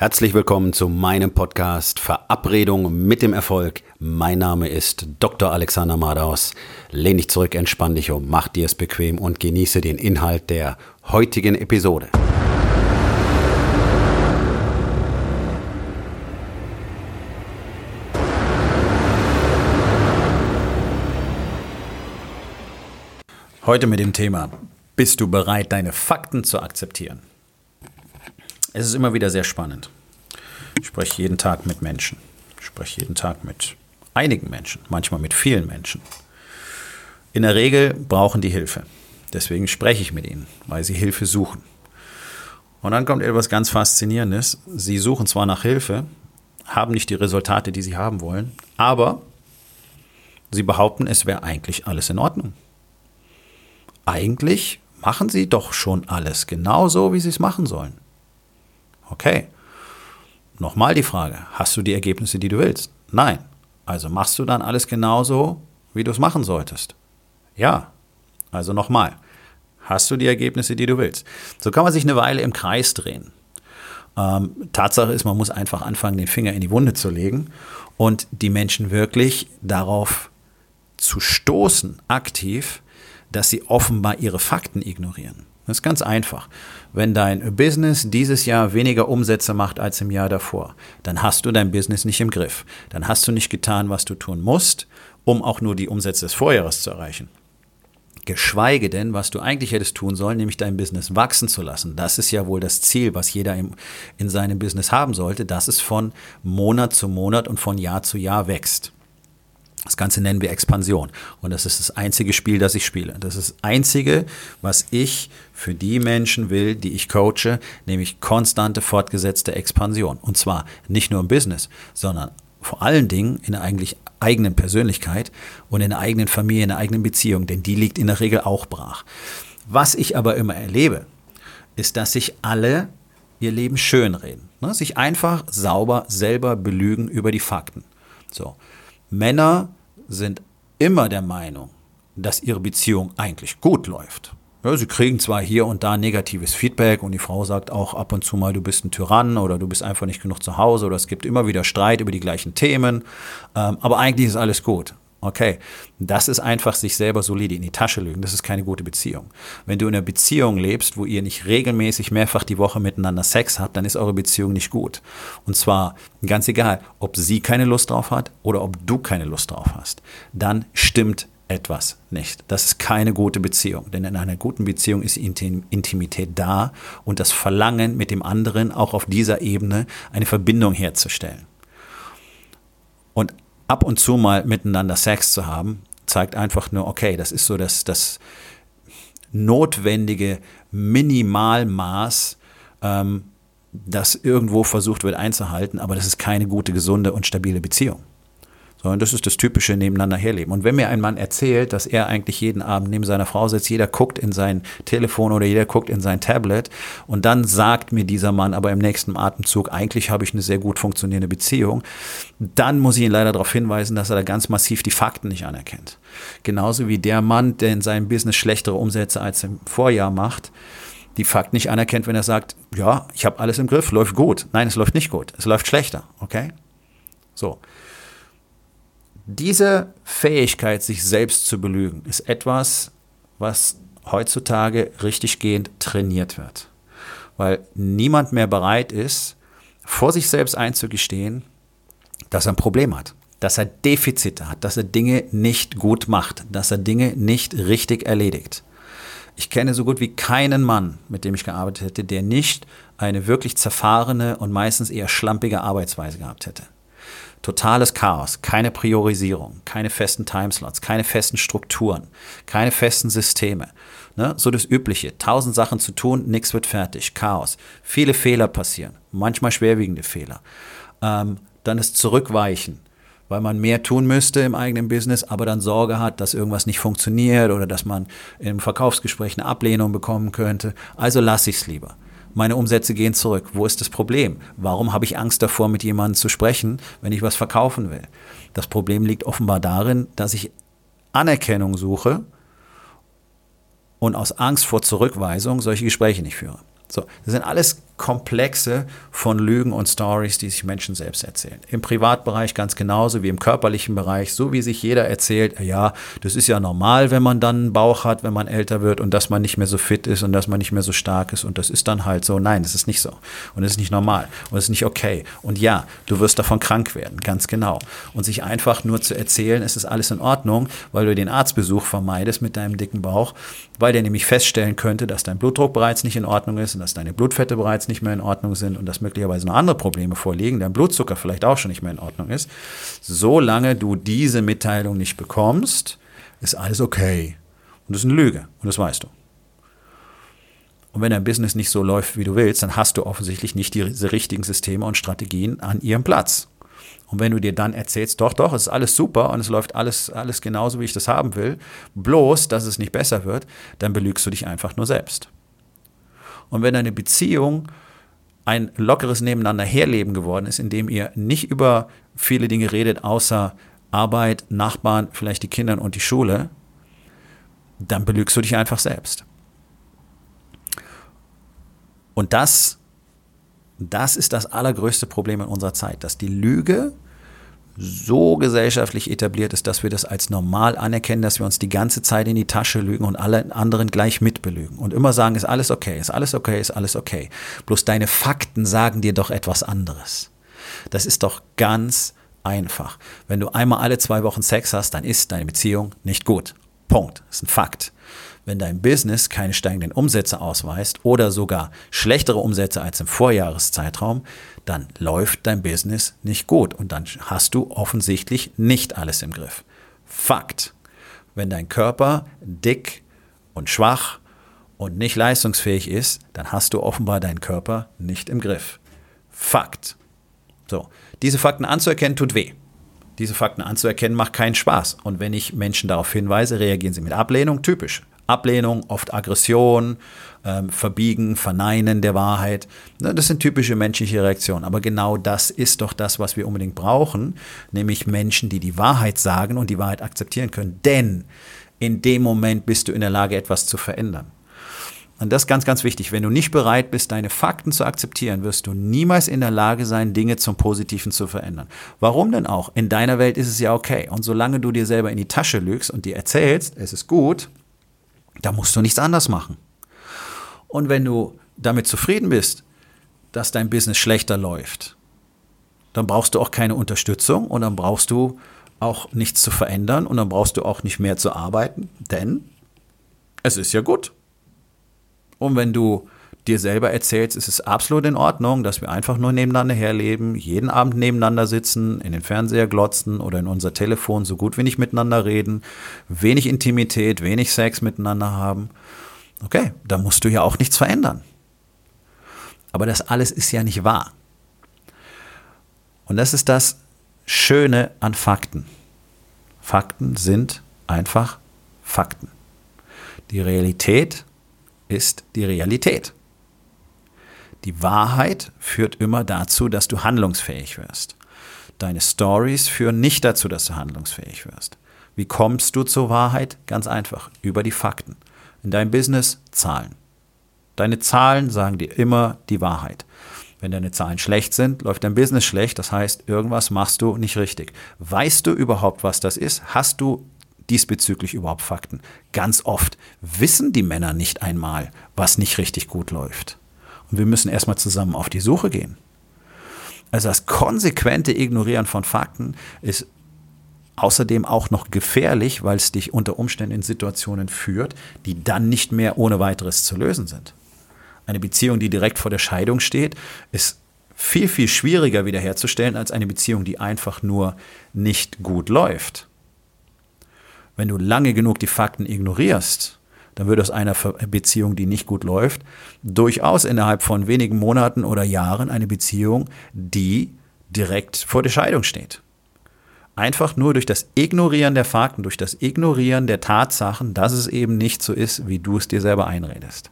Herzlich willkommen zu meinem Podcast Verabredung mit dem Erfolg. Mein Name ist Dr. Alexander Madaus. Lehn dich zurück, entspann dich um, mach dir es bequem und genieße den Inhalt der heutigen Episode. Heute mit dem Thema, bist du bereit, deine Fakten zu akzeptieren? Es ist immer wieder sehr spannend. Ich spreche jeden Tag mit Menschen. Ich spreche jeden Tag mit einigen Menschen, manchmal mit vielen Menschen. In der Regel brauchen die Hilfe. Deswegen spreche ich mit ihnen, weil sie Hilfe suchen. Und dann kommt etwas ganz Faszinierendes. Sie suchen zwar nach Hilfe, haben nicht die Resultate, die sie haben wollen, aber sie behaupten, es wäre eigentlich alles in Ordnung. Eigentlich machen sie doch schon alles genau so, wie sie es machen sollen. Okay. Nochmal die Frage, hast du die Ergebnisse, die du willst? Nein. Also machst du dann alles genauso, wie du es machen solltest? Ja. Also nochmal, hast du die Ergebnisse, die du willst? So kann man sich eine Weile im Kreis drehen. Ähm, Tatsache ist, man muss einfach anfangen, den Finger in die Wunde zu legen und die Menschen wirklich darauf zu stoßen, aktiv, dass sie offenbar ihre Fakten ignorieren. Das ist ganz einfach. Wenn dein Business dieses Jahr weniger Umsätze macht als im Jahr davor, dann hast du dein Business nicht im Griff. Dann hast du nicht getan, was du tun musst, um auch nur die Umsätze des Vorjahres zu erreichen. Geschweige denn, was du eigentlich hättest tun sollen, nämlich dein Business wachsen zu lassen. Das ist ja wohl das Ziel, was jeder im, in seinem Business haben sollte, dass es von Monat zu Monat und von Jahr zu Jahr wächst. Das Ganze nennen wir Expansion. Und das ist das einzige Spiel, das ich spiele. Das ist das einzige, was ich für die Menschen will, die ich coache, nämlich konstante, fortgesetzte Expansion. Und zwar nicht nur im Business, sondern vor allen Dingen in der eigentlich eigenen Persönlichkeit und in der eigenen Familie, in der eigenen Beziehung, denn die liegt in der Regel auch brach. Was ich aber immer erlebe, ist, dass sich alle ihr Leben schönreden. Ne? Sich einfach sauber selber belügen über die Fakten. So. Männer sind immer der Meinung, dass ihre Beziehung eigentlich gut läuft. Ja, sie kriegen zwar hier und da negatives Feedback und die Frau sagt auch ab und zu mal, du bist ein Tyrann oder du bist einfach nicht genug zu Hause oder es gibt immer wieder Streit über die gleichen Themen, ähm, aber eigentlich ist alles gut. Okay, das ist einfach sich selber solide in die Tasche lügen. Das ist keine gute Beziehung. Wenn du in einer Beziehung lebst, wo ihr nicht regelmäßig mehrfach die Woche miteinander Sex habt, dann ist eure Beziehung nicht gut. Und zwar ganz egal, ob sie keine Lust drauf hat oder ob du keine Lust drauf hast. Dann stimmt etwas nicht. Das ist keine gute Beziehung. Denn in einer guten Beziehung ist Intimität da und das Verlangen mit dem anderen auch auf dieser Ebene eine Verbindung herzustellen. Und ab und zu mal miteinander Sex zu haben, zeigt einfach nur, okay, das ist so das, das notwendige Minimalmaß, ähm, das irgendwo versucht wird einzuhalten, aber das ist keine gute, gesunde und stabile Beziehung sondern das ist das typische Nebeneinander herleben. Und wenn mir ein Mann erzählt, dass er eigentlich jeden Abend neben seiner Frau sitzt, jeder guckt in sein Telefon oder jeder guckt in sein Tablet und dann sagt mir dieser Mann aber im nächsten Atemzug, eigentlich habe ich eine sehr gut funktionierende Beziehung, dann muss ich ihn leider darauf hinweisen, dass er da ganz massiv die Fakten nicht anerkennt. Genauso wie der Mann, der in seinem Business schlechtere Umsätze als im Vorjahr macht, die Fakten nicht anerkennt, wenn er sagt, ja, ich habe alles im Griff, läuft gut. Nein, es läuft nicht gut, es läuft schlechter, okay? So. Diese Fähigkeit, sich selbst zu belügen, ist etwas, was heutzutage richtiggehend trainiert wird. Weil niemand mehr bereit ist, vor sich selbst einzugestehen, dass er ein Problem hat, dass er Defizite hat, dass er Dinge nicht gut macht, dass er Dinge nicht richtig erledigt. Ich kenne so gut wie keinen Mann, mit dem ich gearbeitet hätte, der nicht eine wirklich zerfahrene und meistens eher schlampige Arbeitsweise gehabt hätte. Totales Chaos, keine Priorisierung, keine festen Timeslots, keine festen Strukturen, keine festen Systeme. Ne? So das Übliche. Tausend Sachen zu tun, nichts wird fertig. Chaos. Viele Fehler passieren, manchmal schwerwiegende Fehler. Ähm, dann ist Zurückweichen, weil man mehr tun müsste im eigenen Business, aber dann Sorge hat, dass irgendwas nicht funktioniert oder dass man im Verkaufsgespräch eine Ablehnung bekommen könnte. Also lasse ich es lieber meine Umsätze gehen zurück. Wo ist das Problem? Warum habe ich Angst davor, mit jemandem zu sprechen, wenn ich was verkaufen will? Das Problem liegt offenbar darin, dass ich Anerkennung suche und aus Angst vor Zurückweisung solche Gespräche nicht führe. So, das sind alles Komplexe von Lügen und Stories, die sich Menschen selbst erzählen. Im Privatbereich ganz genauso wie im körperlichen Bereich, so wie sich jeder erzählt, ja, das ist ja normal, wenn man dann einen Bauch hat, wenn man älter wird und dass man nicht mehr so fit ist und dass man nicht mehr so stark ist und das ist dann halt so. Nein, das ist nicht so und das ist nicht normal und das ist nicht okay. Und ja, du wirst davon krank werden, ganz genau. Und sich einfach nur zu erzählen, es ist alles in Ordnung, weil du den Arztbesuch vermeidest mit deinem dicken Bauch, weil der nämlich feststellen könnte, dass dein Blutdruck bereits nicht in Ordnung ist und dass deine Blutfette bereits nicht mehr in Ordnung sind und dass möglicherweise noch andere Probleme vorliegen, dein Blutzucker vielleicht auch schon nicht mehr in Ordnung ist, solange du diese Mitteilung nicht bekommst, ist alles okay. Und das ist eine Lüge und das weißt du. Und wenn dein Business nicht so läuft, wie du willst, dann hast du offensichtlich nicht diese richtigen Systeme und Strategien an ihrem Platz. Und wenn du dir dann erzählst, doch, doch, es ist alles super und es läuft alles, alles genauso, wie ich das haben will, bloß, dass es nicht besser wird, dann belügst du dich einfach nur selbst. Und wenn deine Beziehung ein lockeres Nebeneinander herleben geworden ist, in dem ihr nicht über viele Dinge redet, außer Arbeit, Nachbarn, vielleicht die Kinder und die Schule, dann belügst du dich einfach selbst. Und das, das ist das allergrößte Problem in unserer Zeit, dass die Lüge so gesellschaftlich etabliert ist, dass wir das als normal anerkennen, dass wir uns die ganze Zeit in die Tasche lügen und alle anderen gleich mitbelügen und immer sagen, ist alles okay, ist alles okay, ist alles okay. Bloß deine Fakten sagen dir doch etwas anderes. Das ist doch ganz einfach. Wenn du einmal alle zwei Wochen Sex hast, dann ist deine Beziehung nicht gut. Punkt. Das ist ein Fakt. Wenn dein Business keine steigenden Umsätze ausweist oder sogar schlechtere Umsätze als im Vorjahreszeitraum, dann läuft dein Business nicht gut und dann hast du offensichtlich nicht alles im Griff. Fakt. Wenn dein Körper dick und schwach und nicht leistungsfähig ist, dann hast du offenbar deinen Körper nicht im Griff. Fakt. So, diese Fakten anzuerkennen tut weh. Diese Fakten anzuerkennen macht keinen Spaß. Und wenn ich Menschen darauf hinweise, reagieren sie mit Ablehnung, typisch. Ablehnung, oft Aggression, ähm, Verbiegen, Verneinen der Wahrheit. Ne, das sind typische menschliche Reaktionen. Aber genau das ist doch das, was wir unbedingt brauchen, nämlich Menschen, die die Wahrheit sagen und die Wahrheit akzeptieren können. Denn in dem Moment bist du in der Lage, etwas zu verändern. Und das ist ganz, ganz wichtig. Wenn du nicht bereit bist, deine Fakten zu akzeptieren, wirst du niemals in der Lage sein, Dinge zum Positiven zu verändern. Warum denn auch? In deiner Welt ist es ja okay. Und solange du dir selber in die Tasche lügst und dir erzählst, es ist gut, da musst du nichts anders machen. Und wenn du damit zufrieden bist, dass dein Business schlechter läuft, dann brauchst du auch keine Unterstützung und dann brauchst du auch nichts zu verändern und dann brauchst du auch nicht mehr zu arbeiten, denn es ist ja gut. Und wenn du dir selber erzählst, ist es absolut in Ordnung, dass wir einfach nur nebeneinander herleben, jeden Abend nebeneinander sitzen, in den Fernseher glotzen oder in unser Telefon so gut wie nicht miteinander reden, wenig Intimität, wenig Sex miteinander haben. Okay, da musst du ja auch nichts verändern. Aber das alles ist ja nicht wahr. Und das ist das Schöne an Fakten. Fakten sind einfach Fakten. Die Realität ist die Realität. Die Wahrheit führt immer dazu, dass du handlungsfähig wirst. Deine Stories führen nicht dazu, dass du handlungsfähig wirst. Wie kommst du zur Wahrheit? Ganz einfach, über die Fakten. In deinem Business Zahlen. Deine Zahlen sagen dir immer die Wahrheit. Wenn deine Zahlen schlecht sind, läuft dein Business schlecht. Das heißt, irgendwas machst du nicht richtig. Weißt du überhaupt, was das ist? Hast du diesbezüglich überhaupt Fakten? Ganz oft wissen die Männer nicht einmal, was nicht richtig gut läuft. Und wir müssen erstmal zusammen auf die Suche gehen. Also das konsequente Ignorieren von Fakten ist außerdem auch noch gefährlich, weil es dich unter Umständen in Situationen führt, die dann nicht mehr ohne weiteres zu lösen sind. Eine Beziehung, die direkt vor der Scheidung steht, ist viel, viel schwieriger wiederherzustellen als eine Beziehung, die einfach nur nicht gut läuft. Wenn du lange genug die Fakten ignorierst, dann wird aus einer Beziehung, die nicht gut läuft, durchaus innerhalb von wenigen Monaten oder Jahren eine Beziehung, die direkt vor der Scheidung steht. Einfach nur durch das Ignorieren der Fakten, durch das Ignorieren der Tatsachen, dass es eben nicht so ist, wie du es dir selber einredest.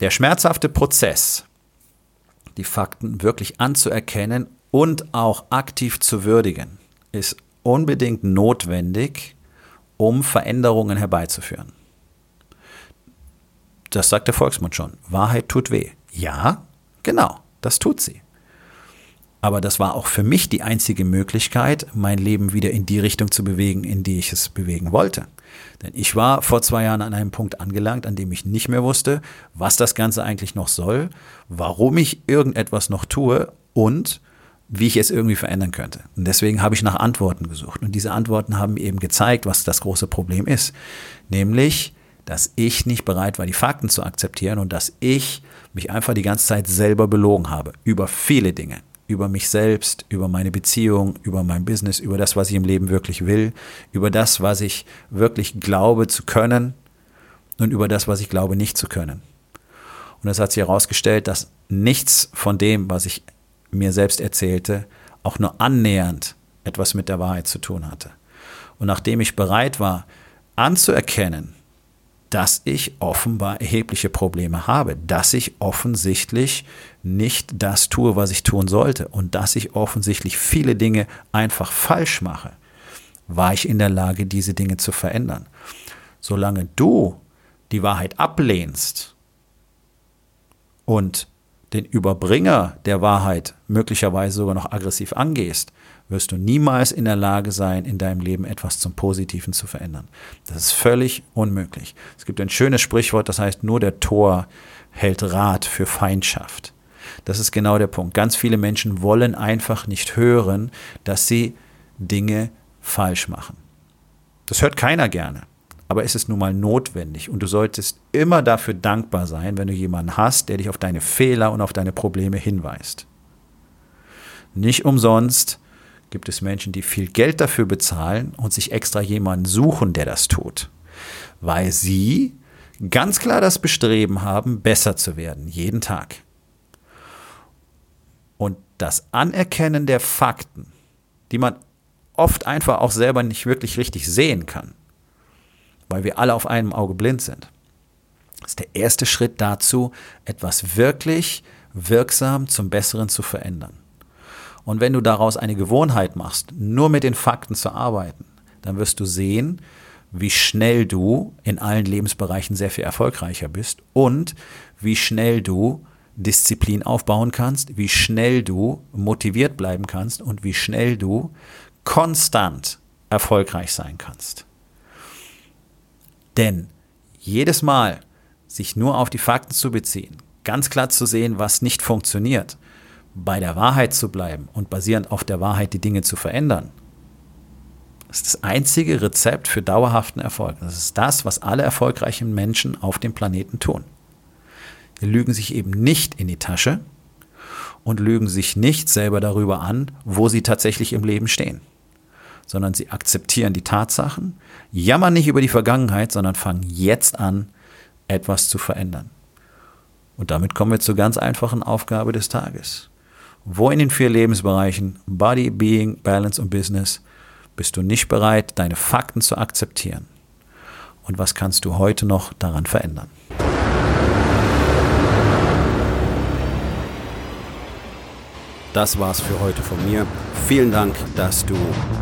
Der schmerzhafte Prozess, die Fakten wirklich anzuerkennen und auch aktiv zu würdigen, ist unbedingt notwendig, um Veränderungen herbeizuführen. das sagt der Volksmund schon. Wahrheit tut weh. Ja, genau, das tut sie. Aber das war auch für mich die einzige Möglichkeit, mein Leben wieder in die Richtung zu bewegen, in die ich es bewegen wollte. Denn ich war vor zwei Jahren an einem Punkt angelangt, an dem ich nicht mehr wusste, was das Ganze eigentlich noch soll, warum ich irgendetwas noch tue und wie ich es irgendwie verändern könnte. Und deswegen habe ich nach Antworten gesucht. Und diese Antworten haben eben gezeigt, was das große Problem ist. Nämlich, dass ich nicht bereit war, die Fakten zu akzeptieren und dass ich mich einfach die ganze Zeit selber belogen habe über viele Dinge über mich selbst, über meine Beziehung, über mein Business, über das, was ich im Leben wirklich will, über das, was ich wirklich glaube zu können und über das, was ich glaube nicht zu können. Und es hat sich herausgestellt, dass nichts von dem, was ich mir selbst erzählte, auch nur annähernd etwas mit der Wahrheit zu tun hatte. Und nachdem ich bereit war, anzuerkennen, dass ich offenbar erhebliche Probleme habe, dass ich offensichtlich nicht das tue, was ich tun sollte und dass ich offensichtlich viele Dinge einfach falsch mache, war ich in der Lage, diese Dinge zu verändern. Solange du die Wahrheit ablehnst und den Überbringer der Wahrheit möglicherweise sogar noch aggressiv angehst, wirst du niemals in der Lage sein, in deinem Leben etwas zum Positiven zu verändern. Das ist völlig unmöglich. Es gibt ein schönes Sprichwort, das heißt, nur der Tor hält Rat für Feindschaft. Das ist genau der Punkt. Ganz viele Menschen wollen einfach nicht hören, dass sie Dinge falsch machen. Das hört keiner gerne. Aber es ist nun mal notwendig und du solltest immer dafür dankbar sein, wenn du jemanden hast, der dich auf deine Fehler und auf deine Probleme hinweist. Nicht umsonst gibt es Menschen, die viel Geld dafür bezahlen und sich extra jemanden suchen, der das tut, weil sie ganz klar das Bestreben haben, besser zu werden, jeden Tag. Und das Anerkennen der Fakten, die man oft einfach auch selber nicht wirklich richtig sehen kann, weil wir alle auf einem Auge blind sind, ist der erste Schritt dazu, etwas wirklich wirksam zum Besseren zu verändern. Und wenn du daraus eine Gewohnheit machst, nur mit den Fakten zu arbeiten, dann wirst du sehen, wie schnell du in allen Lebensbereichen sehr viel erfolgreicher bist und wie schnell du Disziplin aufbauen kannst, wie schnell du motiviert bleiben kannst und wie schnell du konstant erfolgreich sein kannst. Denn jedes Mal sich nur auf die Fakten zu beziehen, ganz klar zu sehen, was nicht funktioniert bei der Wahrheit zu bleiben und basierend auf der Wahrheit die Dinge zu verändern, ist das einzige Rezept für dauerhaften Erfolg. Das ist das, was alle erfolgreichen Menschen auf dem Planeten tun. Sie lügen sich eben nicht in die Tasche und lügen sich nicht selber darüber an, wo sie tatsächlich im Leben stehen, sondern sie akzeptieren die Tatsachen, jammern nicht über die Vergangenheit, sondern fangen jetzt an, etwas zu verändern. Und damit kommen wir zur ganz einfachen Aufgabe des Tages. Wo in den vier Lebensbereichen Body, Being, Balance und Business bist du nicht bereit, deine Fakten zu akzeptieren? Und was kannst du heute noch daran verändern? Das war's für heute von mir. Vielen Dank, dass du